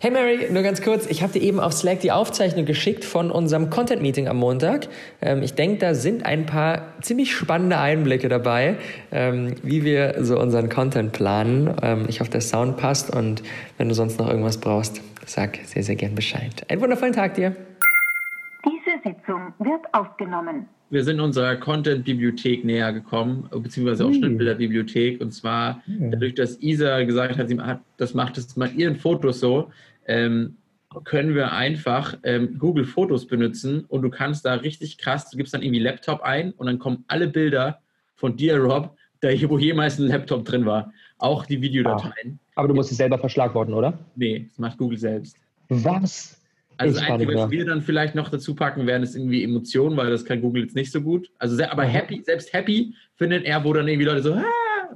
Hey Mary, nur ganz kurz. Ich habe dir eben auf Slack die Aufzeichnung geschickt von unserem Content Meeting am Montag. Ähm, ich denke, da sind ein paar ziemlich spannende Einblicke dabei, ähm, wie wir so unseren Content planen. Ähm, ich hoffe, der Sound passt und wenn du sonst noch irgendwas brauchst, sag sehr, sehr gern Bescheid. Einen wundervollen Tag dir. Diese Sitzung wird aufgenommen. Wir sind unserer Content-Bibliothek näher gekommen, beziehungsweise auch. Schnittbilder-Bibliothek. Und zwar dadurch, dass Isa gesagt hat, sie hat, das macht es mit ihren Fotos so, ähm, können wir einfach ähm, Google Fotos benutzen und du kannst da richtig krass, du gibst dann irgendwie Laptop ein und dann kommen alle Bilder von dir, Rob, da wo jemals ein Laptop drin war. Auch die Videodateien. Aber du musst es selber verschlagworten, oder? Nee, das macht Google selbst. Was? Also Ich das Einzige, was wir dann vielleicht noch dazu packen werden, ist irgendwie Emotionen, weil das kann Google jetzt nicht so gut. Also sehr, aber happy, selbst happy findet er, wo dann irgendwie Leute so ah,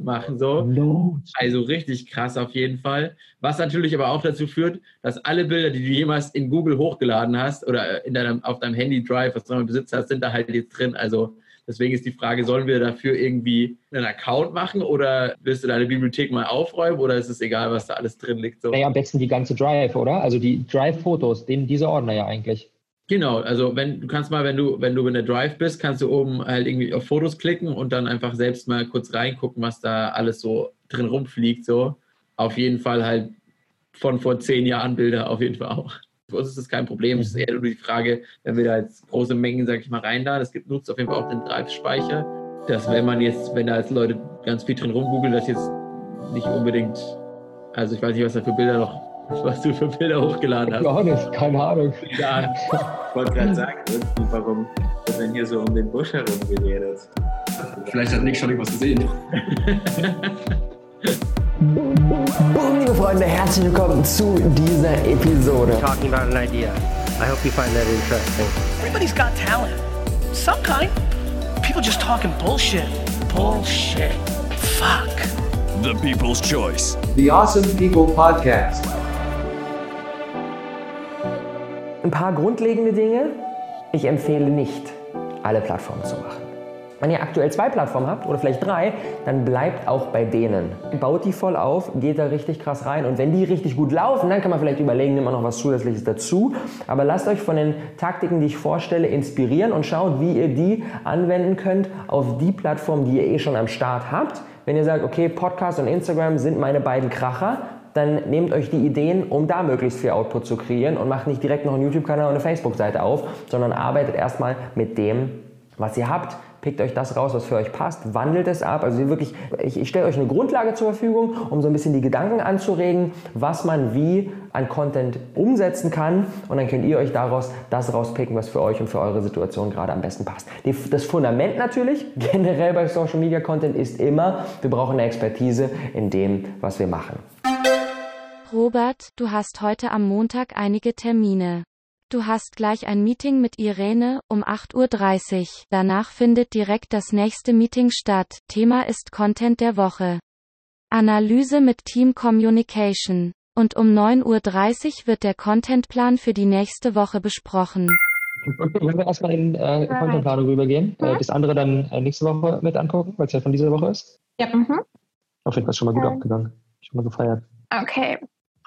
machen so. No. Also richtig krass auf jeden Fall. Was natürlich aber auch dazu führt, dass alle Bilder, die du jemals in Google hochgeladen hast oder in deinem, auf deinem Handy Drive, was du noch im Besitz hast, sind da halt jetzt drin. Also deswegen ist die Frage, sollen wir dafür irgendwie einen Account machen oder willst du deine Bibliothek mal aufräumen oder ist es egal, was da alles drin liegt? So? Naja, am besten die ganze Drive, oder? Also die Drive-Fotos, den, diese Ordner ja eigentlich. Genau, also wenn du kannst mal, wenn du, wenn du in der Drive bist, kannst du oben halt irgendwie auf Fotos klicken und dann einfach selbst mal kurz reingucken, was da alles so drin rumfliegt. So. Auf jeden Fall halt von vor zehn Jahren Bilder, auf jeden Fall auch. Für uns ist das kein Problem. Es ist eher nur die Frage, wenn wir da jetzt große Mengen, sag ich mal, reinladen, es gibt nutzt auf jeden Fall auch den Drive-Speicher, dass wenn man jetzt, wenn da jetzt Leute ganz viel drin rumgoogeln, das jetzt nicht unbedingt, also ich weiß nicht, was da für Bilder noch, was du für Bilder hochgeladen hast. Gar nicht, keine Ahnung. Ja, Ich wollte gerade sagen, warum wird denn hier so um den Busch herum geredet? Vielleicht hat Nick schon irgendwas gesehen. Boom, liebe Freunde, herzlich willkommen zu dieser Episode. talking about an idea. I hope you find that interesting. Everybody's got talent. Some kind. People just talking bullshit. Bullshit. Fuck. The People's Choice. The Awesome People Podcast. Ein paar grundlegende Dinge. Ich empfehle nicht, alle Plattformen zu machen. Wenn ihr aktuell zwei Plattformen habt oder vielleicht drei, dann bleibt auch bei denen. Baut die voll auf, geht da richtig krass rein und wenn die richtig gut laufen, dann kann man vielleicht überlegen, nimmt man noch was Zusätzliches dazu. Aber lasst euch von den Taktiken, die ich vorstelle, inspirieren und schaut, wie ihr die anwenden könnt auf die Plattform, die ihr eh schon am Start habt. Wenn ihr sagt, okay, Podcast und Instagram sind meine beiden Kracher, dann nehmt euch die Ideen, um da möglichst viel Output zu kreieren und macht nicht direkt noch einen YouTube-Kanal und eine Facebook-Seite auf, sondern arbeitet erstmal mit dem, was ihr habt. Pickt euch das raus, was für euch passt, wandelt es ab. Also wirklich, ich, ich stelle euch eine Grundlage zur Verfügung, um so ein bisschen die Gedanken anzuregen, was man wie an Content umsetzen kann. Und dann könnt ihr euch daraus das rauspicken, was für euch und für eure Situation gerade am besten passt. Die, das Fundament natürlich, generell bei Social Media Content, ist immer, wir brauchen eine Expertise in dem, was wir machen. Robert, du hast heute am Montag einige Termine. Du hast gleich ein Meeting mit Irene um 8.30 Uhr. Danach findet direkt das nächste Meeting statt. Thema ist Content der Woche. Analyse mit Team Communication. Und um 9.30 Uhr wird der Contentplan für die nächste Woche besprochen. Wenn wir erstmal in äh, Contentplanung rübergehen, äh, das andere dann äh, nächste Woche mit angucken, weil es ja von dieser Woche ist. Ja, mhm. Auf jeden Fall schon mal gut Ja. abgegangen. Schon mal gefeiert. Okay.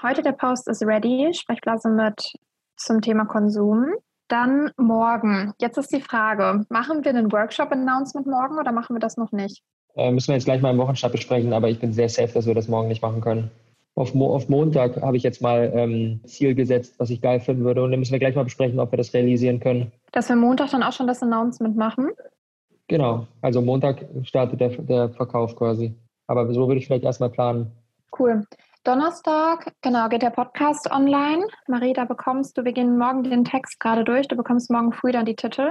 Heute der Post ist ready. Sprechblase mit zum Thema Konsum. Dann morgen. Jetzt ist die Frage, machen wir einen Workshop-Announcement morgen oder machen wir das noch nicht? Äh, müssen wir jetzt gleich mal im Wochenstart besprechen, aber ich bin sehr safe, dass wir das morgen nicht machen können. Auf, Mo auf Montag habe ich jetzt mal ähm, Ziel gesetzt, was ich geil finden würde. Und dann müssen wir gleich mal besprechen, ob wir das realisieren können. Dass wir Montag dann auch schon das Announcement machen? Genau. Also Montag startet der, der Verkauf quasi. Aber so würde ich vielleicht erstmal planen. Cool. Donnerstag, genau, geht der Podcast online. Marie, da bekommst du, wir gehen morgen den Text gerade durch, du bekommst morgen früh dann die Titel.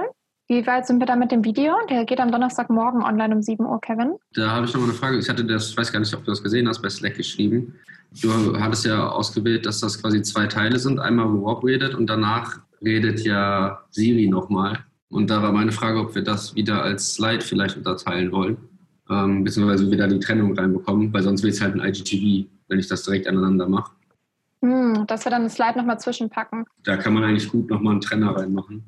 Wie weit sind wir da mit dem Video? Der geht am Donnerstagmorgen online um 7 Uhr, Kevin. Da habe ich noch mal eine Frage. Ich hatte das, ich weiß gar nicht, ob du das gesehen hast, bei Slack geschrieben. Du hattest ja ausgewählt, dass das quasi zwei Teile sind. Einmal, wo Rob redet und danach redet ja Siri nochmal. Und da war meine Frage, ob wir das wieder als Slide vielleicht unterteilen wollen. Ähm, beziehungsweise wieder die Trennung reinbekommen, weil sonst wird es halt ein IGTV, wenn ich das direkt aneinander mache. Hm, dass wir dann ein Slide nochmal zwischenpacken. Da kann man eigentlich gut nochmal einen Trenner reinmachen.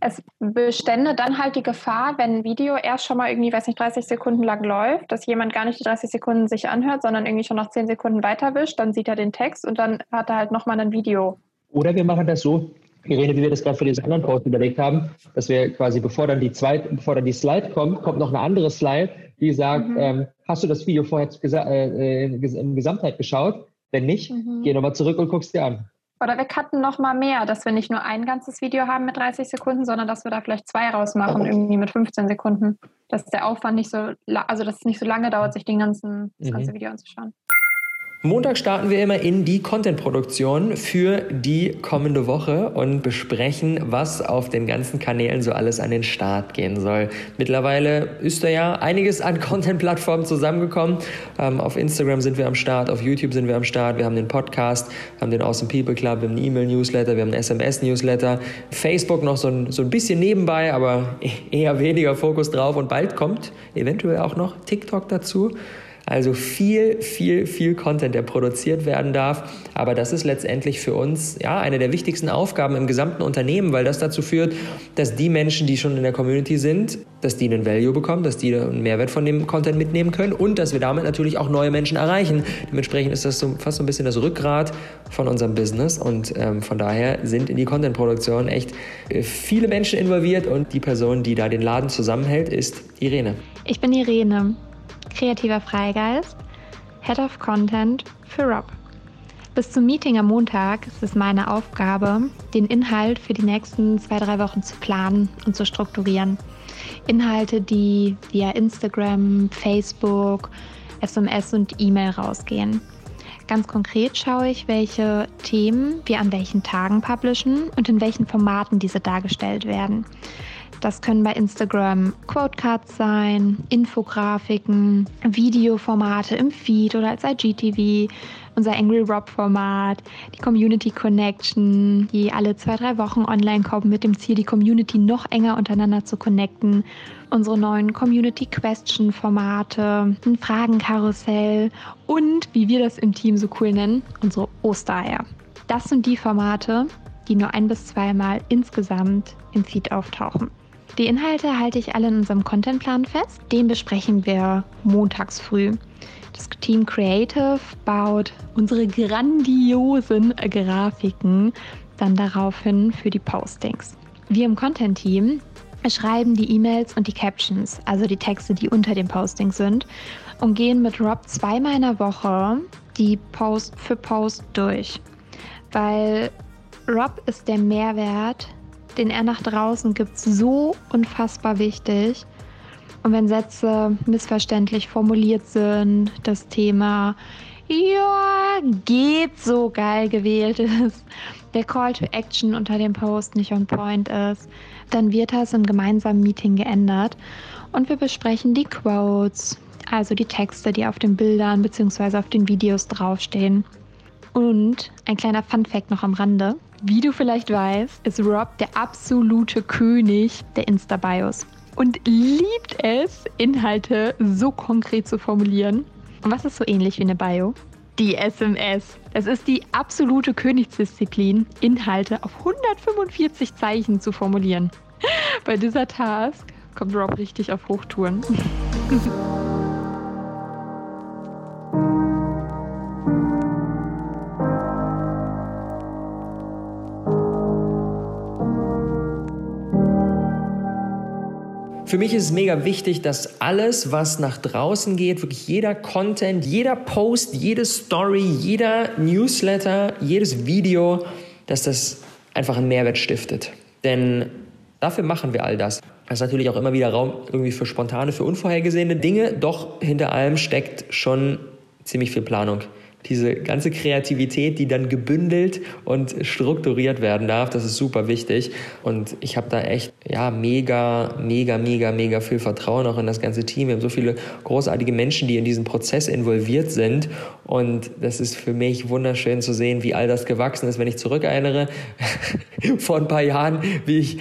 es bestände dann halt die Gefahr, wenn ein Video erst schon mal irgendwie, weiß nicht, 30 Sekunden lang läuft, dass jemand gar nicht die 30 Sekunden sich anhört, sondern irgendwie schon nach 10 Sekunden weiterwischt, dann sieht er den Text und dann hat er halt nochmal ein Video. Oder wir machen das so, Irene, wie wir das gerade für diesen anderen Post überlegt haben, dass wir quasi, bevor dann die zweite, bevor dann die Slide kommt, kommt noch eine andere Slide, die sagt, mhm. ähm, hast du das Video vorher äh, in Gesamtheit geschaut? Wenn nicht, mhm. geh nochmal zurück und guckst dir an. Oder wir cutten noch mal mehr, dass wir nicht nur ein ganzes Video haben mit 30 Sekunden, sondern dass wir da vielleicht zwei rausmachen, irgendwie mit 15 Sekunden. Dass der Aufwand nicht so, also dass es nicht so lange dauert, sich den ganzen, das ganze mhm. Video anzuschauen. Montag starten wir immer in die Content-Produktion für die kommende Woche und besprechen, was auf den ganzen Kanälen so alles an den Start gehen soll. Mittlerweile ist da ja einiges an Content-Plattformen zusammengekommen. Ähm, auf Instagram sind wir am Start, auf YouTube sind wir am Start, wir haben den Podcast, wir haben den Awesome People Club, wir haben einen E-Mail-Newsletter, wir haben einen SMS-Newsletter, Facebook noch so ein, so ein bisschen nebenbei, aber eher weniger Fokus drauf und bald kommt eventuell auch noch TikTok dazu. Also viel, viel, viel Content, der produziert werden darf. Aber das ist letztendlich für uns ja eine der wichtigsten Aufgaben im gesamten Unternehmen, weil das dazu führt, dass die Menschen, die schon in der Community sind, dass die einen Value bekommen, dass die einen Mehrwert von dem Content mitnehmen können und dass wir damit natürlich auch neue Menschen erreichen. Dementsprechend ist das so, fast so ein bisschen das Rückgrat von unserem Business und ähm, von daher sind in die Content-Produktion echt äh, viele Menschen involviert und die Person, die da den Laden zusammenhält, ist Irene. Ich bin Irene kreativer Freigeist, Head of Content für Rob. Bis zum Meeting am Montag ist es meine Aufgabe, den Inhalt für die nächsten zwei, drei Wochen zu planen und zu strukturieren. Inhalte, die via Instagram, Facebook, SMS und E-Mail rausgehen. Ganz konkret schaue ich, welche Themen wir an welchen Tagen publishen und in welchen Formaten diese dargestellt werden. Das können bei Instagram Quotecards sein, Infografiken, Videoformate im Feed oder als IGTV, unser Angry Rob Format, die Community Connection, die alle zwei, drei Wochen online kommen mit dem Ziel, die Community noch enger untereinander zu connecten, unsere neuen Community Question Formate, ein Fragenkarussell und, wie wir das im Team so cool nennen, unsere Ostereier. Das sind die Formate, die nur ein bis zweimal insgesamt im Feed auftauchen. Die Inhalte halte ich alle in unserem Contentplan fest. Den besprechen wir montags früh. Das Team Creative baut unsere grandiosen Grafiken dann daraufhin für die Postings. Wir im Content-Team schreiben die E-Mails und die Captions, also die Texte, die unter dem Posting sind, und gehen mit Rob zweimal in der Woche die Post für Post durch. Weil Rob ist der Mehrwert den er nach draußen gibt, so unfassbar wichtig. Und wenn Sätze missverständlich formuliert sind, das Thema ja, geht so geil gewählt ist, der Call to Action unter dem Post nicht on point ist, dann wird das im gemeinsamen Meeting geändert und wir besprechen die Quotes, also die Texte, die auf den Bildern bzw. auf den Videos draufstehen. Und ein kleiner Fun fact noch am Rande. Wie du vielleicht weißt, ist Rob der absolute König der Insta-Bios und liebt es, Inhalte so konkret zu formulieren. Und was ist so ähnlich wie eine Bio? Die SMS. Das ist die absolute Königsdisziplin, Inhalte auf 145 Zeichen zu formulieren. Bei dieser Task kommt Rob richtig auf Hochtouren. Für mich ist es mega wichtig, dass alles, was nach draußen geht, wirklich jeder Content, jeder Post, jede Story, jeder Newsletter, jedes Video, dass das einfach einen Mehrwert stiftet. Denn dafür machen wir all das. Es ist natürlich auch immer wieder Raum irgendwie für spontane, für unvorhergesehene Dinge, doch hinter allem steckt schon ziemlich viel Planung diese ganze Kreativität, die dann gebündelt und strukturiert werden darf, das ist super wichtig. Und ich habe da echt ja mega, mega, mega, mega viel Vertrauen auch in das ganze Team. Wir haben so viele großartige Menschen, die in diesen Prozess involviert sind. Und das ist für mich wunderschön zu sehen, wie all das gewachsen ist, wenn ich zurückerinnere vor ein paar Jahren, wie ich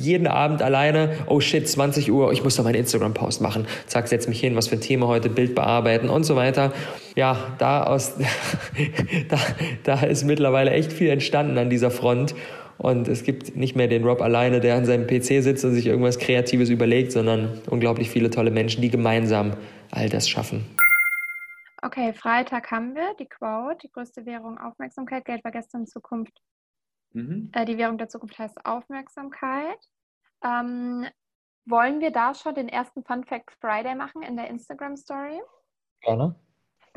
jeden Abend alleine, oh shit, 20 Uhr, ich muss doch meinen Instagram-Post machen. Zack, setz mich hin, was für ein Thema heute, Bild bearbeiten und so weiter. Ja, da aus, da, da ist mittlerweile echt viel entstanden an dieser Front. Und es gibt nicht mehr den Rob alleine, der an seinem PC sitzt und sich irgendwas Kreatives überlegt, sondern unglaublich viele tolle Menschen, die gemeinsam all das schaffen. Okay, Freitag haben wir die Quote, die größte Währung Aufmerksamkeit. Geld war gestern Zukunft. Mhm. Äh, die Währung der Zukunft heißt Aufmerksamkeit. Ähm, wollen wir da schon den ersten Fun Fact Friday machen in der Instagram Story? Gerne.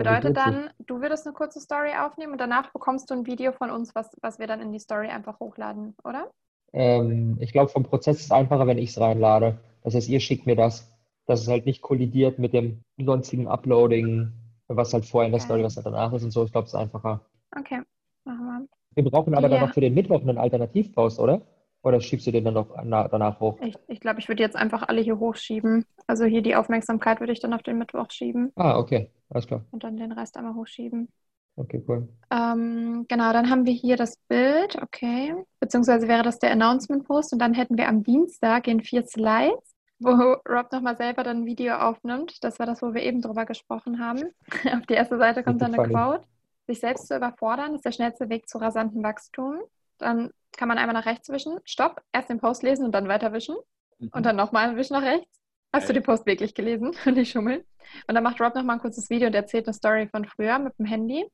Bedeutet dann, du würdest eine kurze Story aufnehmen und danach bekommst du ein Video von uns, was, was wir dann in die Story einfach hochladen, oder? Ähm, ich glaube, vom Prozess ist es einfacher, wenn ich es reinlade. Das heißt, ihr schickt mir das, dass es halt nicht kollidiert mit dem sonstigen Uploading, was halt vorher in der okay. Story, was halt danach ist und so. Ich glaube, es ist einfacher. Okay, machen wir. Wir brauchen aber ja. dann noch für den Mittwoch einen Alternativpost, oder? Oder schiebst du den dann noch danach hoch? Ich glaube, ich, glaub, ich würde jetzt einfach alle hier hochschieben. Also hier die Aufmerksamkeit würde ich dann auf den Mittwoch schieben. Ah, okay. Alles klar. Und dann den Rest einmal hochschieben. Okay, cool. Ähm, genau, dann haben wir hier das Bild, okay. Beziehungsweise wäre das der Announcement-Post und dann hätten wir am Dienstag in vier Slides, wo Rob nochmal selber dann ein Video aufnimmt. Das war das, wo wir eben drüber gesprochen haben. Auf die erste Seite kommt dann eine Quote. Sich selbst zu überfordern ist der schnellste Weg zu rasantem Wachstum. Dann kann man einmal nach rechts wischen. Stopp, erst den Post lesen und dann weiter wischen. Mhm. Und dann nochmal wischen nach rechts. Hast du den Post wirklich gelesen und nicht schummeln? Und dann macht Rob nochmal ein kurzes Video und erzählt eine Story von früher mit dem Handy,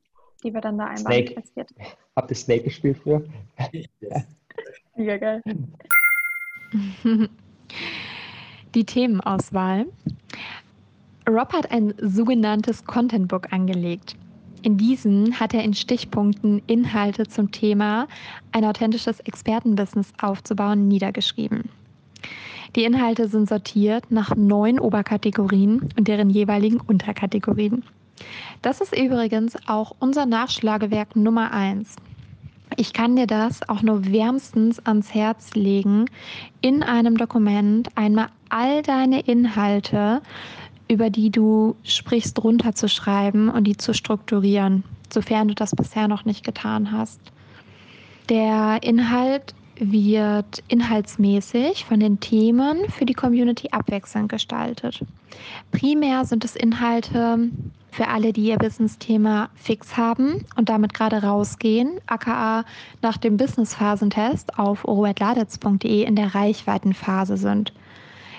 die wir dann da einmal Snake. passiert. Habt ihr Snake gespielt früher? Mega geil. Die Themenauswahl. Rob hat ein sogenanntes Content Book angelegt. In diesen hat er in Stichpunkten Inhalte zum Thema ein authentisches Expertenbusiness aufzubauen niedergeschrieben. Die Inhalte sind sortiert nach neun Oberkategorien und deren jeweiligen Unterkategorien. Das ist übrigens auch unser Nachschlagewerk Nummer eins. Ich kann dir das auch nur wärmstens ans Herz legen, in einem Dokument einmal all deine Inhalte über die du sprichst, runterzuschreiben und die zu strukturieren, sofern du das bisher noch nicht getan hast. Der Inhalt wird inhaltsmäßig von den Themen für die Community abwechselnd gestaltet. Primär sind es Inhalte für alle, die ihr Business-Thema fix haben und damit gerade rausgehen, aka nach dem Business-Phasentest auf oroetladetz.de in der Reichweitenphase sind.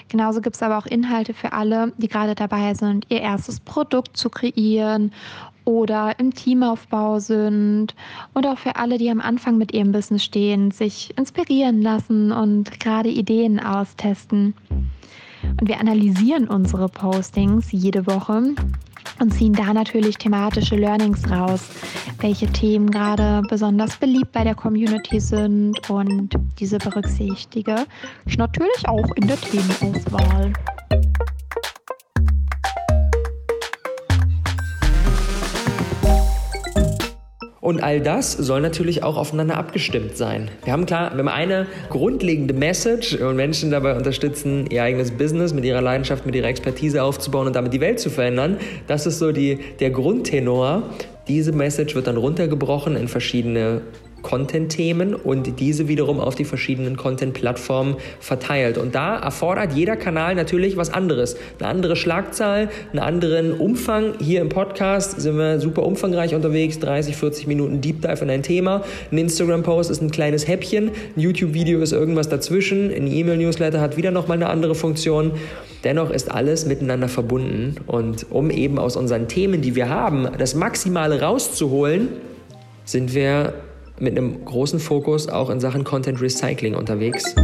Genauso gibt es aber auch Inhalte für alle, die gerade dabei sind, ihr erstes Produkt zu kreieren oder im Teamaufbau sind und auch für alle, die am Anfang mit ihrem Business stehen, sich inspirieren lassen und gerade Ideen austesten. Und wir analysieren unsere Postings jede Woche und ziehen da natürlich thematische Learnings raus, welche Themen gerade besonders beliebt bei der Community sind und diese berücksichtige ich natürlich auch in der Themenauswahl. Und all das soll natürlich auch aufeinander abgestimmt sein. Wir haben klar, wir haben eine grundlegende Message und Menschen dabei unterstützen, ihr eigenes Business mit ihrer Leidenschaft, mit ihrer Expertise aufzubauen und damit die Welt zu verändern. Das ist so die, der Grundtenor. Diese Message wird dann runtergebrochen in verschiedene Content-Themen und diese wiederum auf die verschiedenen Content-Plattformen verteilt. Und da erfordert jeder Kanal natürlich was anderes. Eine andere Schlagzahl, einen anderen Umfang. Hier im Podcast sind wir super umfangreich unterwegs, 30, 40 Minuten Deep Dive in ein Thema. Ein Instagram-Post ist ein kleines Häppchen, ein YouTube-Video ist irgendwas dazwischen, ein E-Mail-Newsletter hat wieder nochmal eine andere Funktion. Dennoch ist alles miteinander verbunden und um eben aus unseren Themen, die wir haben, das Maximale rauszuholen, sind wir mit einem großen Fokus auch in Sachen Content Recycling unterwegs.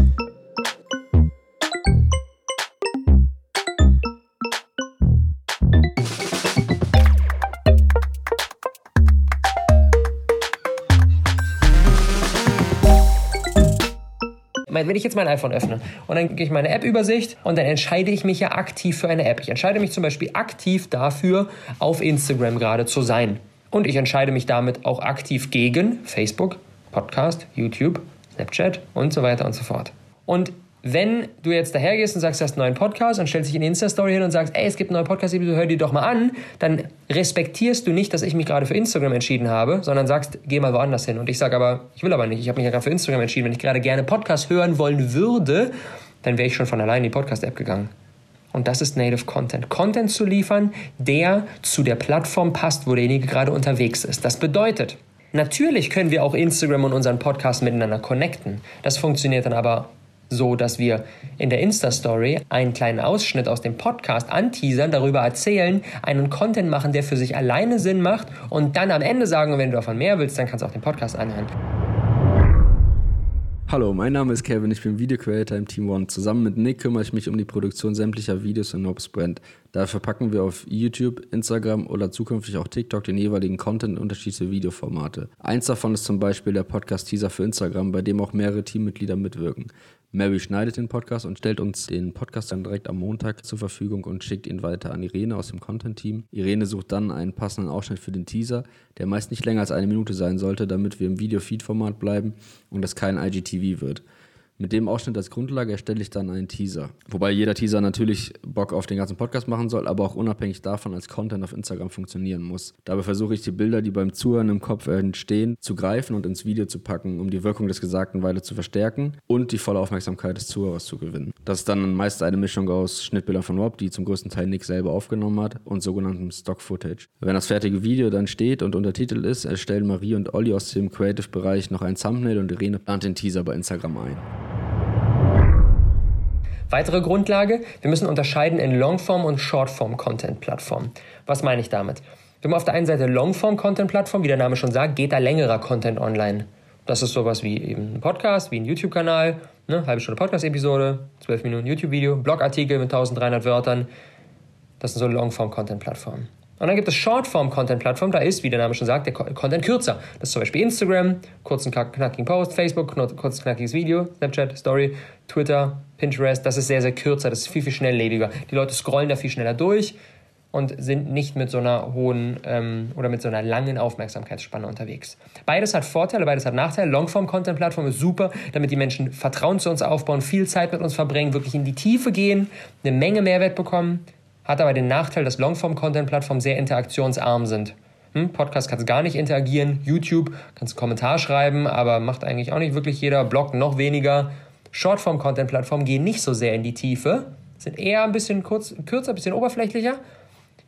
wenn ich jetzt mein iPhone öffne und dann gehe ich meine App-Übersicht und dann entscheide ich mich ja aktiv für eine App. Ich entscheide mich zum Beispiel aktiv dafür, auf Instagram gerade zu sein. Und ich entscheide mich damit auch aktiv gegen Facebook, Podcast, YouTube, Snapchat und so weiter und so fort. Und wenn du jetzt dahergehst und sagst, du hast einen neuen Podcast und stellst dich in die Insta-Story hin und sagst, ey, es gibt einen neuen Podcast, hör die doch mal an, dann respektierst du nicht, dass ich mich gerade für Instagram entschieden habe, sondern sagst, geh mal woanders hin. Und ich sage aber, ich will aber nicht, ich habe mich ja gerade für Instagram entschieden. Wenn ich gerade gerne Podcast hören wollen würde, dann wäre ich schon von allein in die Podcast-App gegangen. Und das ist Native Content. Content zu liefern, der zu der Plattform passt, wo derjenige gerade unterwegs ist. Das bedeutet, Natürlich können wir auch Instagram und unseren Podcast miteinander connecten. Das funktioniert dann aber so, dass wir in der Insta-Story einen kleinen Ausschnitt aus dem Podcast anteasern, darüber erzählen, einen Content machen, der für sich alleine Sinn macht und dann am Ende sagen, wenn du davon mehr willst, dann kannst du auch den Podcast anhören. Hallo, mein Name ist Kevin, ich bin Video Creator im Team One. Zusammen mit Nick kümmere ich mich um die Produktion sämtlicher Videos in Nobs Brand. Dafür packen wir auf YouTube, Instagram oder zukünftig auch TikTok den jeweiligen Content in unterschiedliche Videoformate. Eins davon ist zum Beispiel der Podcast-Teaser für Instagram, bei dem auch mehrere Teammitglieder mitwirken. Mary schneidet den Podcast und stellt uns den Podcast dann direkt am Montag zur Verfügung und schickt ihn weiter an Irene aus dem Content-Team. Irene sucht dann einen passenden Ausschnitt für den Teaser, der meist nicht länger als eine Minute sein sollte, damit wir im Video-Feed-Format bleiben und es kein IGTV wird. Mit dem Ausschnitt als Grundlage erstelle ich dann einen Teaser. Wobei jeder Teaser natürlich Bock auf den ganzen Podcast machen soll, aber auch unabhängig davon als Content auf Instagram funktionieren muss. Dabei versuche ich die Bilder, die beim Zuhören im Kopf entstehen, zu greifen und ins Video zu packen, um die Wirkung des Gesagten weiter zu verstärken und die volle Aufmerksamkeit des Zuhörers zu gewinnen. Das ist dann meist eine Mischung aus Schnittbildern von Rob, die zum größten Teil Nick selber aufgenommen hat, und sogenanntem Stock-Footage. Wenn das fertige Video dann steht und untertitelt ist, erstellen Marie und Olli aus dem Creative-Bereich noch ein Thumbnail und Irene plant den Teaser bei Instagram ein. Weitere Grundlage, wir müssen unterscheiden in Longform- und Shortform-Content-Plattformen. Was meine ich damit? Wir haben auf der einen Seite Longform-Content-Plattform, wie der Name schon sagt, geht da längerer Content online. Das ist sowas wie eben ein Podcast, wie ein YouTube-Kanal, ne, halbe Stunde Podcast-Episode, 12 Minuten YouTube-Video, Blogartikel mit 1300 Wörtern. Das sind so Longform-Content-Plattformen. Und dann gibt es Shortform-Content-Plattformen, da ist, wie der Name schon sagt, der Content kürzer. Das ist zum Beispiel Instagram, kurzen knackigen Post, Facebook, kurzes knackiges Video, Snapchat, Story, Twitter, Pinterest. Das ist sehr, sehr kürzer, das ist viel, viel schnelllebiger. Die Leute scrollen da viel schneller durch und sind nicht mit so einer hohen ähm, oder mit so einer langen Aufmerksamkeitsspanne unterwegs. Beides hat Vorteile, beides hat Nachteile. Longform-Content-Plattform ist super, damit die Menschen Vertrauen zu uns aufbauen, viel Zeit mit uns verbringen, wirklich in die Tiefe gehen, eine Menge Mehrwert bekommen hat aber den Nachteil, dass Longform-Content-Plattformen sehr interaktionsarm sind. Hm, Podcast kannst gar nicht interagieren, YouTube kannst du Kommentar schreiben, aber macht eigentlich auch nicht wirklich jeder, Blog noch weniger. Shortform-Content-Plattformen gehen nicht so sehr in die Tiefe, sind eher ein bisschen kurz, kürzer, ein bisschen oberflächlicher,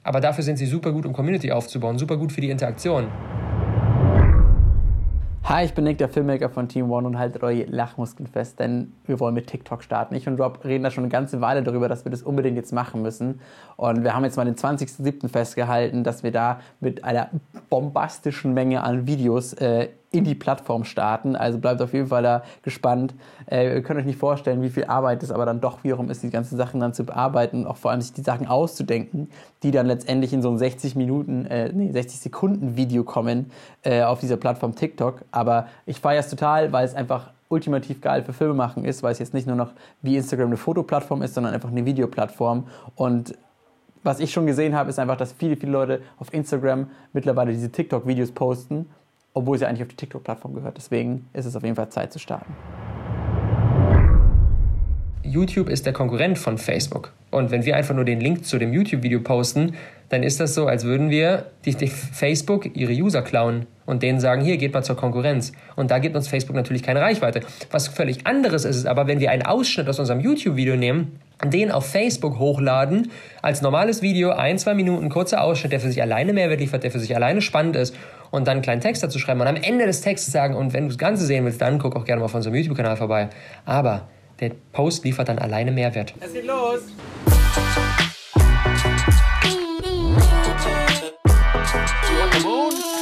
aber dafür sind sie super gut, um Community aufzubauen, super gut für die Interaktion. Hi, ich bin Nick, der Filmmaker von Team One und haltet eure Lachmuskeln fest, denn wir wollen mit TikTok starten. Ich und Rob reden da schon eine ganze Weile darüber, dass wir das unbedingt jetzt machen müssen. Und wir haben jetzt mal den 20.07. festgehalten, dass wir da mit einer bombastischen Menge an Videos äh, in die Plattform starten. Also bleibt auf jeden Fall da gespannt. Äh, ihr könnt euch nicht vorstellen, wie viel Arbeit es aber dann doch wiederum ist, die ganzen Sachen dann zu bearbeiten und auch vor allem sich die Sachen auszudenken, die dann letztendlich in so ein 60 Minuten, äh, nee, 60 Sekunden Video kommen äh, auf dieser Plattform TikTok. Aber ich feiere es total, weil es einfach ultimativ geil für Filme machen ist, weil es jetzt nicht nur noch wie Instagram eine Fotoplattform ist, sondern einfach eine Videoplattform. Und was ich schon gesehen habe, ist einfach, dass viele, viele Leute auf Instagram mittlerweile diese TikTok-Videos posten obwohl sie eigentlich auf die TikTok-Plattform gehört. Deswegen ist es auf jeden Fall Zeit zu starten. YouTube ist der Konkurrent von Facebook. Und wenn wir einfach nur den Link zu dem YouTube-Video posten, dann ist das so, als würden wir die, die Facebook ihre User klauen und denen sagen, hier geht mal zur Konkurrenz. Und da gibt uns Facebook natürlich keine Reichweite. Was völlig anderes ist es aber, wenn wir einen Ausschnitt aus unserem YouTube-Video nehmen, den auf Facebook hochladen, als normales Video, ein, zwei Minuten, kurzer Ausschnitt, der für sich alleine Mehrwert liefert, der für sich alleine spannend ist und dann einen kleinen Text dazu schreiben und am Ende des Textes sagen, und wenn du das Ganze sehen willst, dann guck auch gerne mal auf unserem YouTube-Kanal vorbei. Aber der Post liefert dann alleine Mehrwert. Es geht los! Damit ihr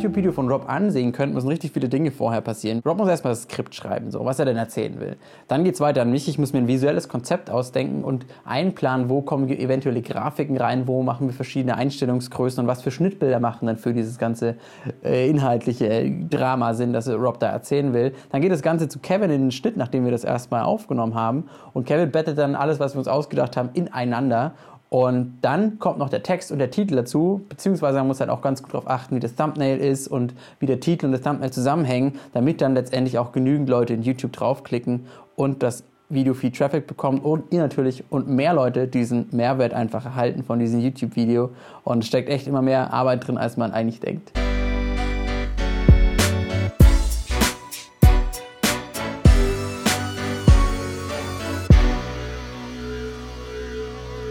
YouTube-Video von Rob ansehen könnt, müssen richtig viele Dinge vorher passieren. Rob muss erstmal das Skript schreiben, so, was er denn erzählen will. Dann geht es weiter an mich. Ich muss mir ein visuelles Konzept ausdenken und einplanen, wo kommen eventuelle Grafiken rein, wo machen wir verschiedene Einstellungsgrößen und was für Schnittbilder machen dann für dieses ganze äh, inhaltliche Drama Sinn, das Rob da erzählen will. Dann geht das Ganze zu Kevin in den Schnitt, nachdem wir das erstmal aufgenommen haben. Und Kevin bettet dann alles, was wir uns ausgedacht haben, ineinander und dann kommt noch der Text und der Titel dazu, beziehungsweise man muss halt auch ganz gut darauf achten, wie das Thumbnail ist und wie der Titel und das Thumbnail zusammenhängen, damit dann letztendlich auch genügend Leute in YouTube draufklicken und das Video viel Traffic bekommt und ihr natürlich und mehr Leute diesen Mehrwert einfach erhalten von diesem YouTube-Video. Und es steckt echt immer mehr Arbeit drin, als man eigentlich denkt.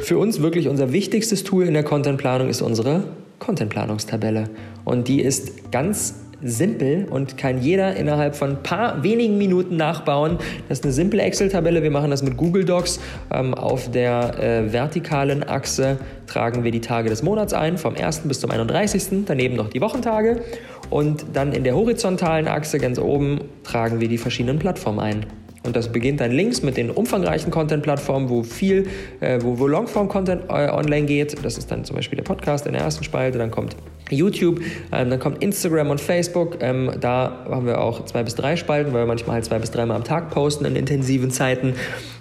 Für uns wirklich unser wichtigstes Tool in der Contentplanung ist unsere Contentplanungstabelle. Und die ist ganz simpel und kann jeder innerhalb von ein paar wenigen Minuten nachbauen. Das ist eine simple Excel-Tabelle. Wir machen das mit Google Docs. Ähm, auf der äh, vertikalen Achse tragen wir die Tage des Monats ein, vom 1. bis zum 31. Daneben noch die Wochentage. Und dann in der horizontalen Achse ganz oben tragen wir die verschiedenen Plattformen ein. Und das beginnt dann links mit den umfangreichen Content-Plattformen, wo viel, äh, wo, wo Longform-Content äh, online geht. Das ist dann zum Beispiel der Podcast in der ersten Spalte. Dann kommt YouTube, ähm, dann kommt Instagram und Facebook. Ähm, da haben wir auch zwei bis drei Spalten, weil wir manchmal halt zwei bis dreimal am Tag posten in intensiven Zeiten.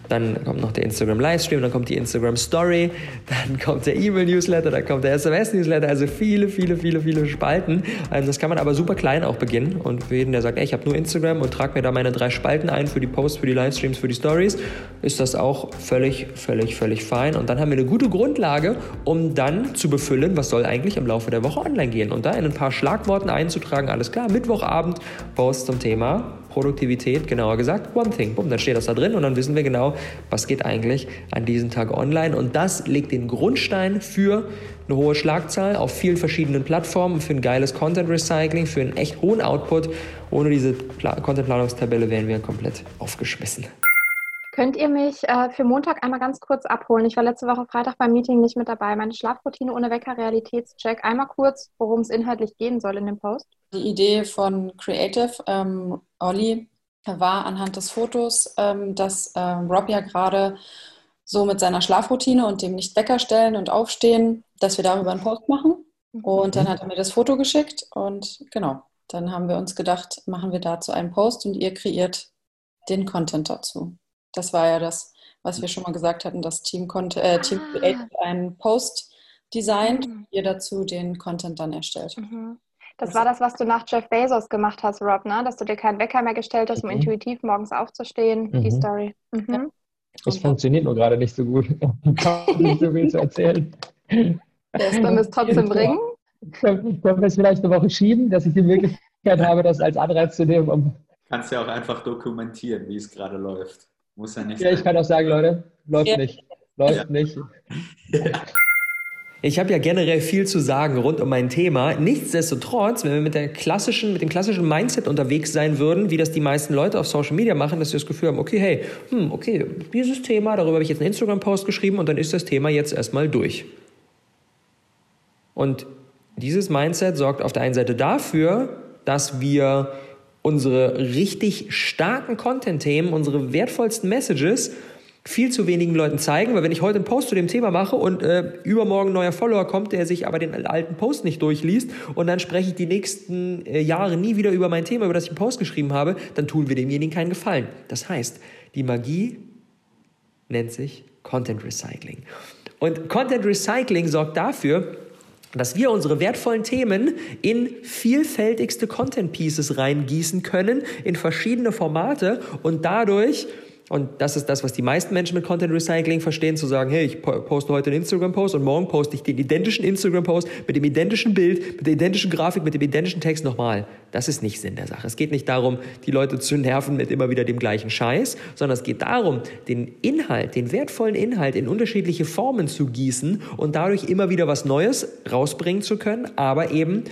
Dann kommt noch der Instagram Livestream, dann kommt die Instagram Story, dann kommt der E-Mail Newsletter, dann kommt der SMS Newsletter, also viele, viele, viele, viele Spalten. Ähm, das kann man aber super klein auch beginnen und für jeden, der sagt, ey, ich habe nur Instagram und trage mir da meine drei Spalten ein für die Posts, für die Livestreams, für die Stories, ist das auch völlig, völlig, völlig fein. Und dann haben wir eine gute Grundlage, um dann zu befüllen, was soll eigentlich im Laufe der Woche online gehen und da in ein paar Schlagworten einzutragen, alles klar, Mittwochabend, Post zum Thema Produktivität, genauer gesagt, One Thing. Bumm, dann steht das da drin und dann wissen wir genau, was geht eigentlich an diesem Tag online. Und das legt den Grundstein für eine hohe Schlagzahl auf vielen verschiedenen Plattformen, für ein geiles Content Recycling, für einen echt hohen Output. Ohne diese Content-Planungstabelle wären wir komplett aufgeschmissen. Könnt ihr mich äh, für Montag einmal ganz kurz abholen? Ich war letzte Woche Freitag beim Meeting nicht mit dabei. Meine Schlafroutine ohne Wecker, Realitätscheck. Einmal kurz, worum es inhaltlich gehen soll in dem Post. Die Idee von Creative, ähm, Olli, war anhand des Fotos, ähm, dass ähm, Rob ja gerade so mit seiner Schlafroutine und dem Nicht-Wecker stellen und aufstehen, dass wir darüber einen Post machen. Und dann hat er mir das Foto geschickt und genau, dann haben wir uns gedacht, machen wir dazu einen Post und ihr kreiert den Content dazu. Das war ja das, was wir schon mal gesagt hatten, dass Team, äh, Team Ah. Creative einen Post designt Mhm. und ihr dazu den Content dann erstellt. Das war das, was du nach Jeff Bezos gemacht hast, Rob, ne? Dass du dir keinen Wecker mehr gestellt hast, um Mhm. intuitiv morgens aufzustehen. Die Mhm. Story. Mhm. Das funktioniert nur gerade nicht so gut. Nicht so viel zu erzählen. Sollen wir es trotzdem bringen? Können können wir es vielleicht eine Woche schieben, dass ich die Möglichkeit habe, das als Anreiz zu nehmen, um Kannst ja auch einfach dokumentieren, wie es gerade läuft. Muss ja nicht Ja, ich kann auch sagen, Leute, läuft Ja. nicht. Läuft Ja. nicht. Ich habe ja generell viel zu sagen rund um mein Thema. Nichtsdestotrotz, wenn wir mit, der klassischen, mit dem klassischen Mindset unterwegs sein würden, wie das die meisten Leute auf Social Media machen, dass sie das Gefühl haben, okay, hey, hm, okay, dieses Thema, darüber habe ich jetzt einen Instagram-Post geschrieben und dann ist das Thema jetzt erstmal durch. Und dieses Mindset sorgt auf der einen Seite dafür, dass wir unsere richtig starken Content-Themen, unsere wertvollsten Messages viel zu wenigen Leuten zeigen, weil wenn ich heute einen Post zu dem Thema mache und äh, übermorgen ein neuer Follower kommt, der sich aber den alten Post nicht durchliest und dann spreche ich die nächsten äh, Jahre nie wieder über mein Thema, über das ich einen Post geschrieben habe, dann tun wir demjenigen keinen Gefallen. Das heißt, die Magie nennt sich Content Recycling. Und Content Recycling sorgt dafür, dass wir unsere wertvollen Themen in vielfältigste Content Pieces reingießen können, in verschiedene Formate und dadurch und das ist das, was die meisten Menschen mit Content Recycling verstehen, zu sagen, hey, ich po- poste heute einen Instagram-Post und morgen poste ich den identischen Instagram-Post mit dem identischen Bild, mit der identischen Grafik, mit dem identischen Text nochmal. Das ist nicht Sinn der Sache. Es geht nicht darum, die Leute zu nerven mit immer wieder dem gleichen Scheiß, sondern es geht darum, den Inhalt, den wertvollen Inhalt in unterschiedliche Formen zu gießen und dadurch immer wieder was Neues rausbringen zu können, aber eben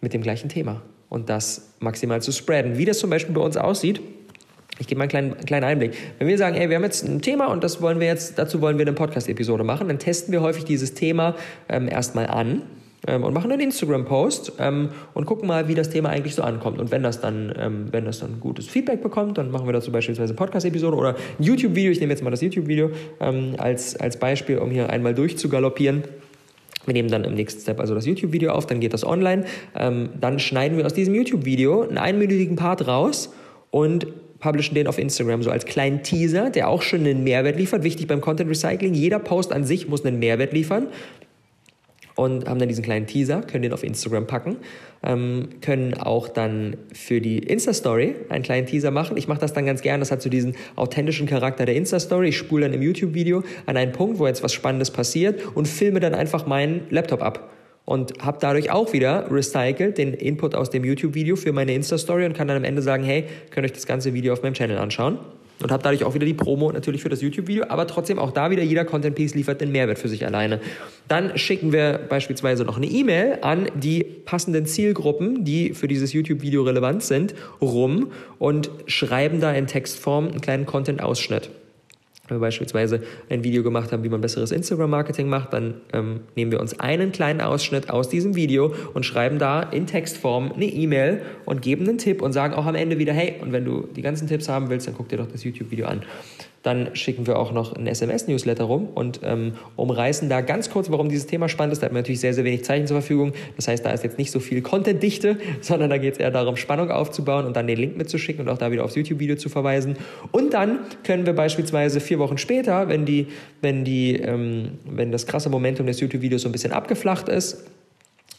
mit dem gleichen Thema und das maximal zu spreaden. Wie das zum Beispiel bei uns aussieht, ich gebe mal einen kleinen, einen kleinen Einblick. Wenn wir sagen, ey, wir haben jetzt ein Thema und das wollen wir jetzt, dazu wollen wir eine Podcast-Episode machen, dann testen wir häufig dieses Thema ähm, erstmal an ähm, und machen einen Instagram-Post ähm, und gucken mal, wie das Thema eigentlich so ankommt. Und wenn das dann, ähm, wenn das dann gutes Feedback bekommt, dann machen wir dazu beispielsweise eine Podcast-Episode oder ein YouTube-Video. Ich nehme jetzt mal das YouTube-Video ähm, als, als Beispiel, um hier einmal durchzugaloppieren. Wir nehmen dann im nächsten Step also das YouTube-Video auf, dann geht das online. Ähm, dann schneiden wir aus diesem YouTube-Video einen einminütigen Part raus und publishen den auf Instagram so als kleinen Teaser, der auch schon einen Mehrwert liefert. Wichtig beim Content Recycling, jeder Post an sich muss einen Mehrwert liefern und haben dann diesen kleinen Teaser, können den auf Instagram packen, ähm, können auch dann für die Insta-Story einen kleinen Teaser machen. Ich mache das dann ganz gern, das hat so diesen authentischen Charakter der Insta-Story. Ich spule dann im YouTube-Video an einen Punkt, wo jetzt was Spannendes passiert und filme dann einfach meinen Laptop ab. Und habe dadurch auch wieder recycelt den Input aus dem YouTube-Video für meine Insta-Story und kann dann am Ende sagen, hey, könnt euch das ganze Video auf meinem Channel anschauen. und habe dadurch auch wieder die Promo natürlich für das YouTube-Video, aber trotzdem auch da wieder jeder Content-Piece liefert den Mehrwert für sich alleine. Dann schicken wir beispielsweise noch eine E-Mail an die passenden Zielgruppen, die für dieses YouTube-Video relevant sind, rum und schreiben da in Textform einen kleinen Content-Ausschnitt. Wenn wir beispielsweise ein Video gemacht haben, wie man besseres Instagram-Marketing macht, dann ähm, nehmen wir uns einen kleinen Ausschnitt aus diesem Video und schreiben da in Textform eine E-Mail und geben einen Tipp und sagen auch am Ende wieder, hey, und wenn du die ganzen Tipps haben willst, dann guck dir doch das YouTube-Video an. Dann schicken wir auch noch ein SMS-Newsletter rum und ähm, umreißen da ganz kurz, warum dieses Thema spannend ist. Da hat man natürlich sehr, sehr wenig Zeichen zur Verfügung. Das heißt, da ist jetzt nicht so viel Content-Dichte, sondern da geht es eher darum, Spannung aufzubauen und dann den Link mitzuschicken und auch da wieder aufs YouTube-Video zu verweisen. Und dann können wir beispielsweise vier Wochen später, wenn, die, wenn, die, ähm, wenn das krasse Momentum des YouTube-Videos so ein bisschen abgeflacht ist,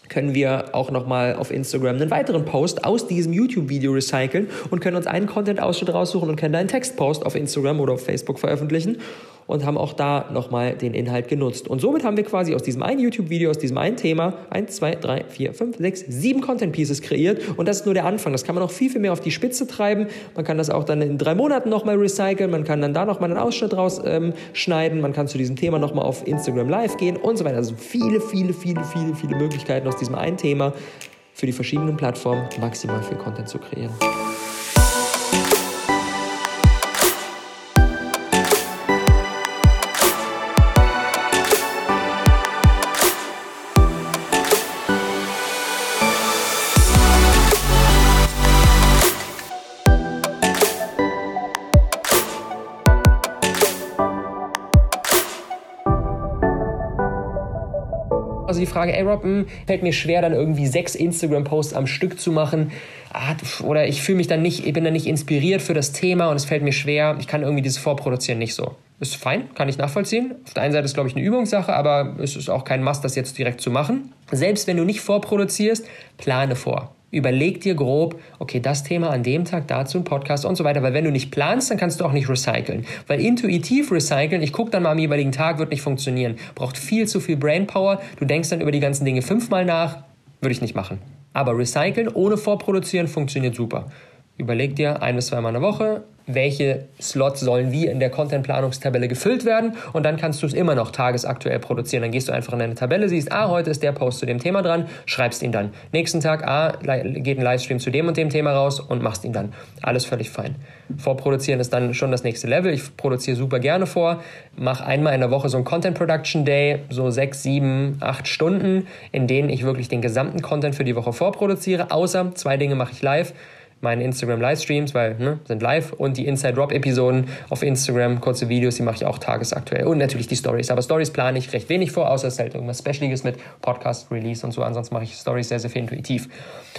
können wir auch nochmal auf Instagram einen weiteren Post aus diesem YouTube-Video recyceln und können uns einen Content-Ausschnitt raussuchen und können da einen Textpost auf Instagram oder auf Facebook veröffentlichen und haben auch da nochmal den Inhalt genutzt. Und somit haben wir quasi aus diesem einen YouTube-Video, aus diesem einen Thema, 1, 2, 3, 4, 5, 6, 7 Content-Pieces kreiert. Und das ist nur der Anfang. Das kann man noch viel, viel mehr auf die Spitze treiben. Man kann das auch dann in drei Monaten nochmal recyceln. Man kann dann da nochmal einen Ausschnitt rausschneiden. Ähm, man kann zu diesem Thema nochmal auf Instagram Live gehen und so weiter. Also viele, viele, viele, viele, viele Möglichkeiten aus diesem einen Thema für die verschiedenen Plattformen maximal viel Content zu kreieren. Also die Frage, ey Rob, mh, hm, fällt mir schwer, dann irgendwie sechs Instagram-Posts am Stück zu machen. Ah, oder ich fühle mich dann nicht, ich bin dann nicht inspiriert für das Thema und es fällt mir schwer. Ich kann irgendwie dieses Vorproduzieren nicht so. Ist fein, kann ich nachvollziehen. Auf der einen Seite ist, glaube ich, eine Übungssache, aber es ist auch kein Must, das jetzt direkt zu machen. Selbst wenn du nicht vorproduzierst, plane vor. Überleg dir grob, okay, das Thema an dem Tag, dazu ein Podcast und so weiter. Weil wenn du nicht planst, dann kannst du auch nicht recyceln. Weil intuitiv recyceln, ich gucke dann mal am jeweiligen Tag, wird nicht funktionieren. Braucht viel zu viel Brainpower. Du denkst dann über die ganzen Dinge fünfmal nach, würde ich nicht machen. Aber recyceln ohne vorproduzieren funktioniert super. Überleg dir ein bis zweimal eine Woche, welche Slots sollen wie in der Content-Planungstabelle gefüllt werden und dann kannst du es immer noch tagesaktuell produzieren. Dann gehst du einfach in deine Tabelle, siehst, ah, heute ist der Post zu dem Thema dran, schreibst ihn dann. Nächsten Tag, ah, geht ein Livestream zu dem und dem Thema raus und machst ihn dann. Alles völlig fein. Vorproduzieren ist dann schon das nächste Level. Ich produziere super gerne vor, mache einmal in der Woche so ein Content Production Day, so sechs, sieben, acht Stunden, in denen ich wirklich den gesamten Content für die Woche vorproduziere, außer zwei Dinge mache ich live meine Instagram-Livestreams, weil ne, sind live und die Inside Drop-Episoden auf Instagram, kurze Videos, die mache ich auch tagesaktuell und natürlich die Stories. Aber Stories plane ich recht wenig vor, außer es ist halt irgendwas Specialiges mit Podcast-Release und so. Ansonsten mache ich Stories sehr, sehr viel intuitiv.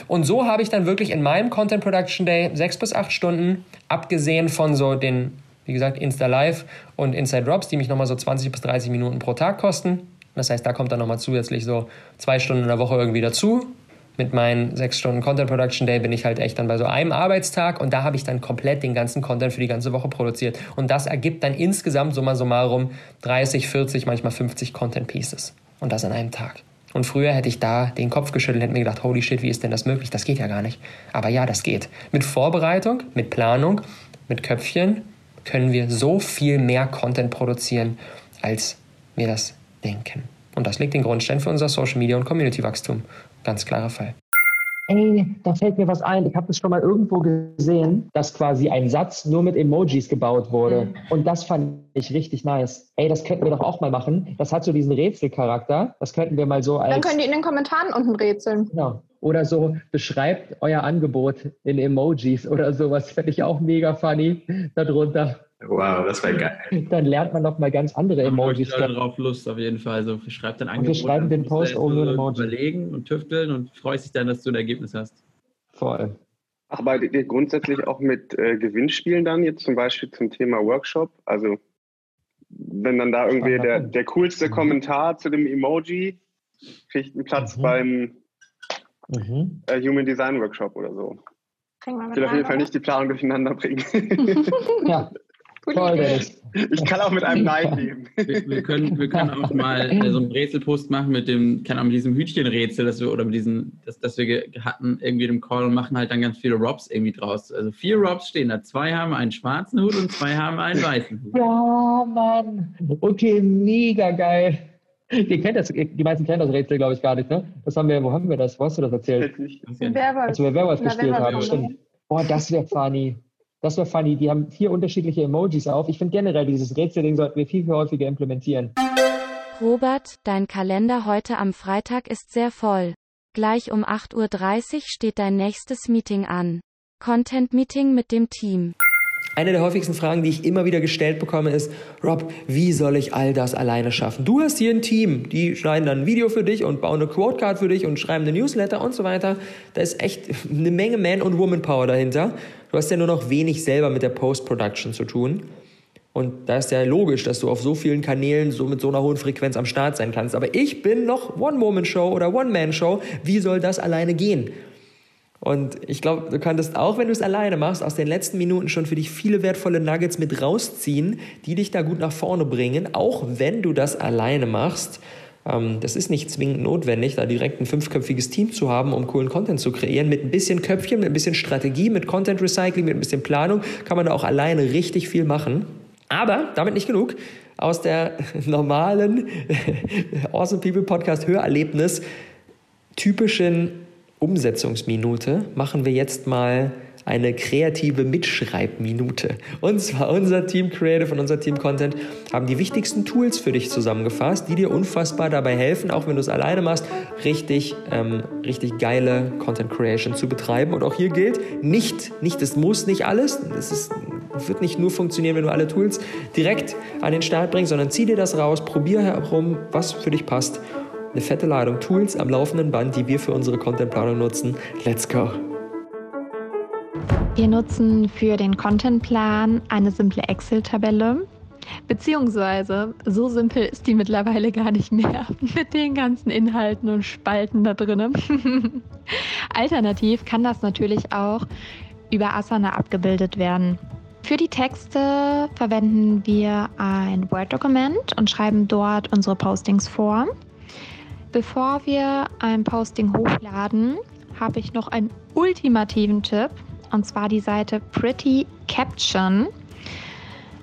Und so habe ich dann wirklich in meinem Content Production Day sechs bis acht Stunden, abgesehen von so den, wie gesagt, Insta Live und Inside Drops, die mich nochmal so 20 bis 30 Minuten pro Tag kosten. Das heißt, da kommt dann nochmal zusätzlich so zwei Stunden in der Woche irgendwie dazu mit meinen sechs Stunden Content Production Day bin ich halt echt dann bei so einem Arbeitstag und da habe ich dann komplett den ganzen Content für die ganze Woche produziert. Und das ergibt dann insgesamt summa summarum 30, 40, manchmal 50 Content Pieces. Und das an einem Tag. Und früher hätte ich da den Kopf geschüttelt, hätte mir gedacht, holy shit, wie ist denn das möglich? Das geht ja gar nicht. Aber ja, das geht. Mit Vorbereitung, mit Planung, mit Köpfchen können wir so viel mehr Content produzieren, als wir das denken. Und das legt den Grundstein für unser Social Media und Community Wachstum. Ganz klarer Fall. Ey, da fällt mir was ein. Ich habe das schon mal irgendwo gesehen, dass quasi ein Satz nur mit Emojis gebaut wurde. Mhm. Und das fand ich richtig nice. Ey, das könnten wir doch auch mal machen. Das hat so diesen Rätselcharakter. Das könnten wir mal so als. Dann könnt ihr in den Kommentaren unten rätseln. Genau. Oder so, beschreibt euer Angebot in Emojis oder sowas. Fände ich auch mega funny darunter. Wow, das wäre geil. Dann lernt man noch mal ganz andere Emojis. Ich habe darauf Lust, auf jeden Fall. Also schreibt dann Angebot. Und wir schreiben den Post ohne Emoji. Überlegen und tüfteln und freust dich dann, dass du ein Ergebnis hast. Voll. Arbeitet ihr grundsätzlich auch mit äh, Gewinnspielen dann jetzt zum Beispiel zum Thema Workshop? Also wenn dann da irgendwie der, der coolste mhm. Kommentar zu dem Emoji kriegt einen Platz mhm. beim mhm. Äh, Human Design Workshop oder so. Ich will auf jeden Fall nicht die Planung durcheinander bringen. ja, Dennis. Ich kann auch mit einem Nein leben. Wir, wir, können, wir können auch mal äh, so einen Rätselpost machen mit dem, keine Ahnung, mit diesem Hütchenrätsel, dass wir, oder mit diesem, dass, dass wir hatten irgendwie dem Call und machen halt dann ganz viele Robs irgendwie draus. Also vier Robs stehen da. Zwei haben einen schwarzen Hut und zwei haben einen weißen Hut. Ja, Mann. Okay, mega geil. Ihr kennt das, die meisten kennen das Rätsel, glaube ich, gar nicht, ne? Das haben wir, wo haben wir das? Wo hast du das erzählt? Als wir Werwolf gespielt haben, stimmt. Boah, das wäre funny. Das wäre funny. Die haben vier unterschiedliche Emojis auf. Ich finde generell, dieses Rätselding sollten wir viel, viel häufiger implementieren. Robert, dein Kalender heute am Freitag ist sehr voll. Gleich um 8.30 Uhr steht dein nächstes Meeting an. Content Meeting mit dem Team. Eine der häufigsten Fragen, die ich immer wieder gestellt bekomme, ist, Rob, wie soll ich all das alleine schaffen? Du hast hier ein Team, die schneiden dann ein Video für dich und bauen eine Quotecard für dich und schreiben eine Newsletter und so weiter. Da ist echt eine Menge Man- und Woman-Power dahinter. Du hast ja nur noch wenig selber mit der Post-Production zu tun. Und da ist ja logisch, dass du auf so vielen Kanälen so mit so einer hohen Frequenz am Start sein kannst. Aber ich bin noch One-Woman-Show oder One-Man-Show. Wie soll das alleine gehen? Und ich glaube, du könntest auch, wenn du es alleine machst, aus den letzten Minuten schon für dich viele wertvolle Nuggets mit rausziehen, die dich da gut nach vorne bringen, auch wenn du das alleine machst. Ähm, das ist nicht zwingend notwendig, da direkt ein fünfköpfiges Team zu haben, um coolen Content zu kreieren. Mit ein bisschen Köpfchen, mit ein bisschen Strategie, mit Content Recycling, mit ein bisschen Planung kann man da auch alleine richtig viel machen. Aber damit nicht genug. Aus der normalen Awesome People Podcast Hörerlebnis typischen Umsetzungsminute machen wir jetzt mal eine kreative Mitschreibminute. Und zwar unser Team Creative und unser Team Content haben die wichtigsten Tools für dich zusammengefasst, die dir unfassbar dabei helfen, auch wenn du es alleine machst, richtig, ähm, richtig geile Content Creation zu betreiben. Und auch hier gilt, nicht, nicht, es muss nicht alles, es ist, wird nicht nur funktionieren, wenn du alle Tools direkt an den Start bringst, sondern zieh dir das raus, probier herum, was für dich passt eine fette Ladung Tools am laufenden Band, die wir für unsere Contentplanung nutzen. Let's go! Wir nutzen für den Contentplan eine simple Excel-Tabelle. Beziehungsweise, so simpel ist die mittlerweile gar nicht mehr mit den ganzen Inhalten und Spalten da drin. Alternativ kann das natürlich auch über Asana abgebildet werden. Für die Texte verwenden wir ein Word-Dokument und schreiben dort unsere Postings vor. Bevor wir ein Posting hochladen, habe ich noch einen ultimativen Tipp und zwar die Seite Pretty Caption.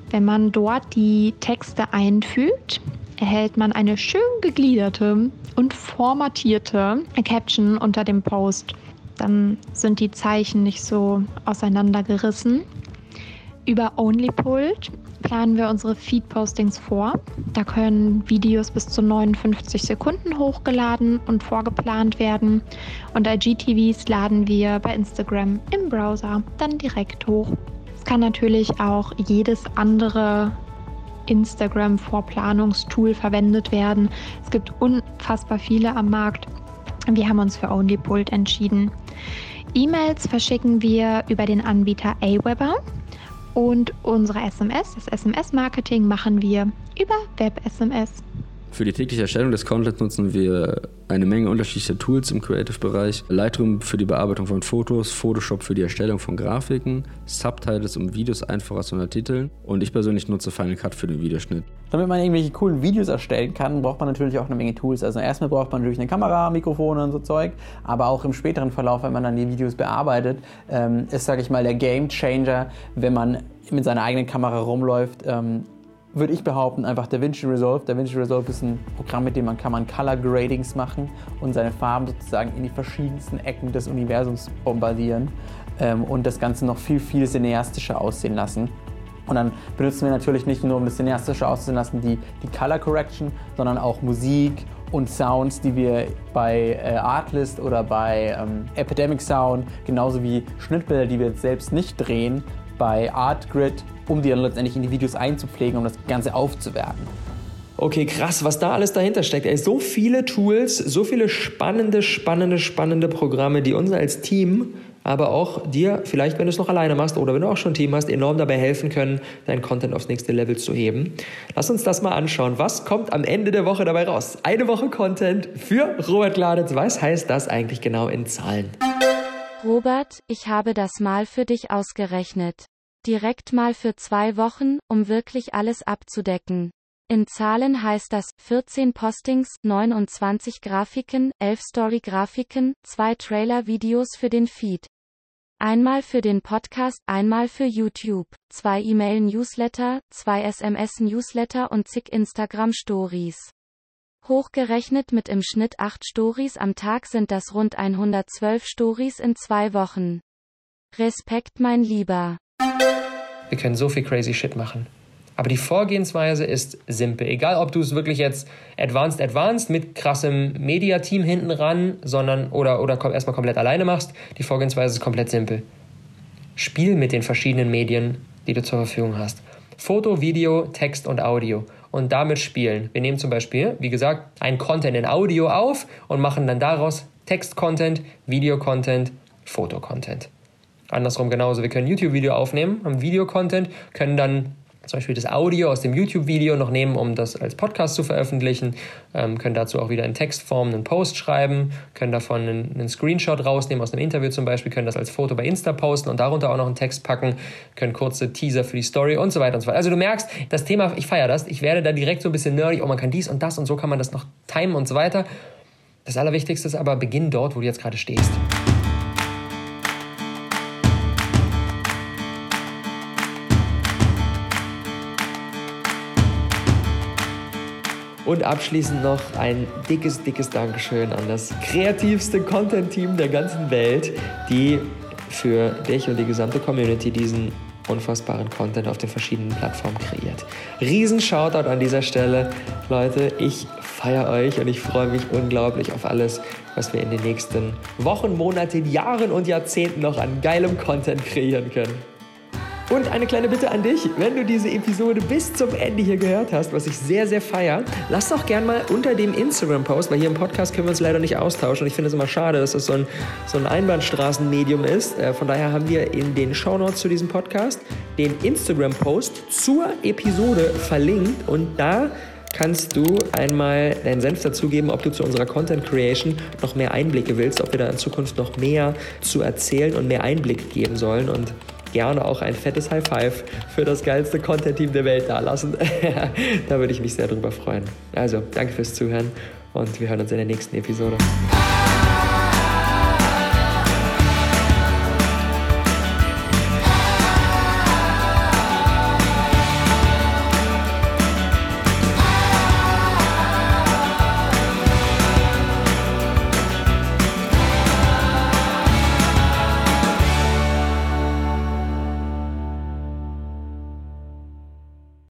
Wenn man dort die Texte einfügt, erhält man eine schön gegliederte und formatierte Caption unter dem Post. Dann sind die Zeichen nicht so auseinandergerissen. Über OnlyPult planen wir unsere Feed-Postings vor. Da können Videos bis zu 59 Sekunden hochgeladen und vorgeplant werden. Und IGTVs laden wir bei Instagram im Browser dann direkt hoch. Es kann natürlich auch jedes andere Instagram-Vorplanungstool verwendet werden. Es gibt unfassbar viele am Markt. Wir haben uns für OnlyPult entschieden. E-Mails verschicken wir über den Anbieter Aweber. Und unsere SMS, das SMS-Marketing, machen wir über Web-SMS. Für die tägliche Erstellung des Contents nutzen wir eine Menge unterschiedlicher Tools im Creative-Bereich. Lightroom für die Bearbeitung von Fotos, Photoshop für die Erstellung von Grafiken, Subtitles, um Videos einfacher zu untertiteln und ich persönlich nutze Final Cut für den Videoschnitt. Damit man irgendwelche coolen Videos erstellen kann, braucht man natürlich auch eine Menge Tools. Also erstmal braucht man natürlich eine Kamera, Mikrofone und so Zeug, aber auch im späteren Verlauf, wenn man dann die Videos bearbeitet, ähm, ist, sage ich mal, der Game Changer, wenn man mit seiner eigenen Kamera rumläuft, ähm, würde ich behaupten, einfach DaVinci Resolve. DaVinci Resolve ist ein Programm, mit dem man kann man Color Gradings machen und seine Farben sozusagen in die verschiedensten Ecken des Universums bombardieren ähm, und das Ganze noch viel, viel cineastischer aussehen lassen. Und dann benutzen wir natürlich nicht nur, um das cineastischer aussehen lassen, die, die Color Correction, sondern auch Musik und Sounds, die wir bei äh, Artlist oder bei ähm, Epidemic Sound, genauso wie Schnittbilder, die wir jetzt selbst nicht drehen, bei Artgrid um die dann letztendlich in die Videos einzupflegen, um das Ganze aufzuwerten. Okay, krass, was da alles dahinter steckt. Ey, so viele Tools, so viele spannende, spannende, spannende Programme, die uns als Team, aber auch dir, vielleicht wenn du es noch alleine machst oder wenn du auch schon ein Team hast, enorm dabei helfen können, deinen Content aufs nächste Level zu heben. Lass uns das mal anschauen. Was kommt am Ende der Woche dabei raus? Eine Woche Content für Robert Gladitz. Was heißt das eigentlich genau in Zahlen? Robert, ich habe das mal für dich ausgerechnet. Direkt mal für zwei Wochen, um wirklich alles abzudecken. In Zahlen heißt das 14 Postings, 29 Grafiken, 11 Story-Grafiken, zwei Trailer-Videos für den Feed. Einmal für den Podcast, einmal für YouTube, zwei E-Mail-Newsletter, zwei SMS-Newsletter und zig Instagram-Stories. Hochgerechnet mit im Schnitt 8 Stories am Tag sind das rund 112 Stories in zwei Wochen. Respekt, mein Lieber. Wir können so viel crazy Shit machen. Aber die Vorgehensweise ist simpel. Egal, ob du es wirklich jetzt advanced, advanced mit krassem Media-Team hinten ran, sondern oder, oder erstmal komplett alleine machst, die Vorgehensweise ist komplett simpel. Spiel mit den verschiedenen Medien, die du zur Verfügung hast. Foto, Video, Text und Audio. Und damit spielen. Wir nehmen zum Beispiel, wie gesagt, ein Content in Audio auf und machen dann daraus Text-Content, Video-Content, Foto-Content. Andersrum genauso. Wir können YouTube-Video aufnehmen, haben Video-Content, können dann zum Beispiel das Audio aus dem YouTube-Video noch nehmen, um das als Podcast zu veröffentlichen, ähm, können dazu auch wieder in Textform einen Post schreiben, können davon einen, einen, Screenshot rausnehmen aus einem Interview zum Beispiel, können das als Foto bei Insta posten und darunter auch noch einen Text packen, können kurze Teaser für die Story und so weiter und so fort. Also du merkst, das Thema, ich feiere das, ich werde da direkt so ein bisschen nerdig, oh man kann dies und das und so kann man das noch timen und so weiter. Das Allerwichtigste ist aber, beginn dort, wo du jetzt gerade stehst. Und abschließend noch ein dickes, dickes Dankeschön an das kreativste Content-Team der ganzen Welt, die für dich und die gesamte Community diesen unfassbaren Content auf den verschiedenen Plattformen kreiert. Riesen Shoutout an dieser Stelle. Leute, ich feiere euch und ich freue mich unglaublich auf alles, was wir in den nächsten Wochen, Monaten, Jahren und Jahrzehnten noch an geilem Content kreieren können. Und eine kleine Bitte an dich, wenn du diese Episode bis zum Ende hier gehört hast, was ich sehr, sehr feier, lass doch gern mal unter dem Instagram-Post, weil hier im Podcast können wir uns leider nicht austauschen. Und ich finde es immer schade, dass das so ein, so ein Einbahnstraßenmedium ist. Äh, von daher haben wir in den Shownotes zu diesem Podcast den Instagram-Post zur Episode verlinkt. Und da kannst du einmal deinen Senf dazugeben, ob du zu unserer Content Creation noch mehr Einblicke willst, ob wir da in Zukunft noch mehr zu erzählen und mehr Einblick geben sollen. Und gerne auch ein fettes High Five für das geilste Content-Team der Welt dalassen. da würde ich mich sehr drüber freuen. Also, danke fürs Zuhören und wir hören uns in der nächsten Episode.